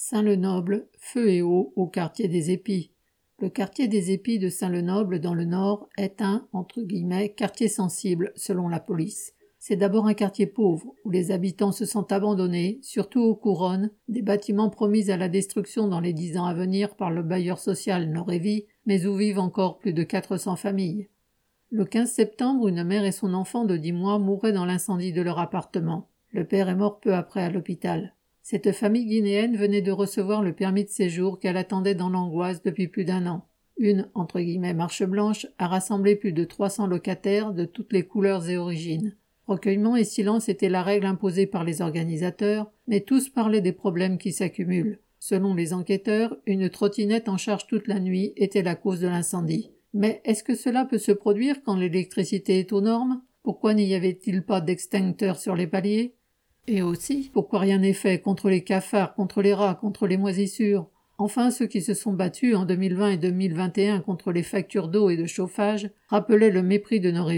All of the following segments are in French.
Saint-le-Noble, feu et eau au quartier des Épis. Le quartier des Épis de Saint-le-Noble dans le nord est un entre guillemets, quartier sensible selon la police. C'est d'abord un quartier pauvre où les habitants se sentent abandonnés, surtout aux couronnes, des bâtiments promis à la destruction dans les dix ans à venir par le bailleur social Norévi, mais où vivent encore plus de 400 familles. Le 15 septembre, une mère et son enfant de dix mois mouraient dans l'incendie de leur appartement. Le père est mort peu après à l'hôpital. Cette famille guinéenne venait de recevoir le permis de séjour qu'elle attendait dans l'angoisse depuis plus d'un an. Une entre guillemets marche blanche a rassemblé plus de 300 locataires de toutes les couleurs et origines. Recueillement et silence étaient la règle imposée par les organisateurs, mais tous parlaient des problèmes qui s'accumulent. Selon les enquêteurs, une trottinette en charge toute la nuit était la cause de l'incendie. Mais est-ce que cela peut se produire quand l'électricité est aux normes? Pourquoi n'y avait-il pas d'extincteur sur les paliers? Et aussi, pourquoi rien n'est fait contre les cafards, contre les rats, contre les moisissures? Enfin, ceux qui se sont battus en 2020 et 2021 contre les factures d'eau et de chauffage rappelaient le mépris de nos.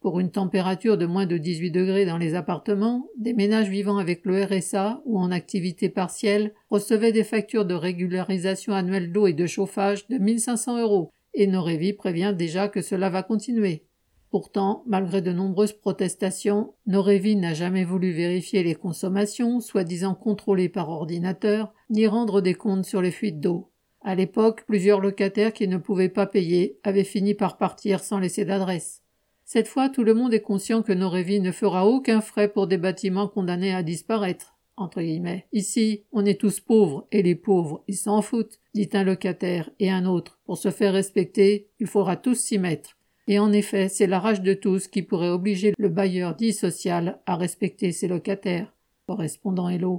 Pour une température de moins de 18 degrés dans les appartements, des ménages vivant avec le RSA ou en activité partielle recevaient des factures de régularisation annuelle d'eau et de chauffage de 1500 euros, et Norévi prévient déjà que cela va continuer. Pourtant, malgré de nombreuses protestations, Norévi n'a jamais voulu vérifier les consommations, soi-disant contrôlées par ordinateur, ni rendre des comptes sur les fuites d'eau. À l'époque, plusieurs locataires qui ne pouvaient pas payer avaient fini par partir sans laisser d'adresse. Cette fois, tout le monde est conscient que Norévi ne fera aucun frais pour des bâtiments condamnés à disparaître. Ici, on est tous pauvres, et les pauvres, ils s'en foutent, dit un locataire et un autre. Pour se faire respecter, il faudra tous s'y mettre. Et en effet, c'est la rage de tous qui pourrait obliger le bailleur dit social à respecter ses locataires. Correspondant Hello.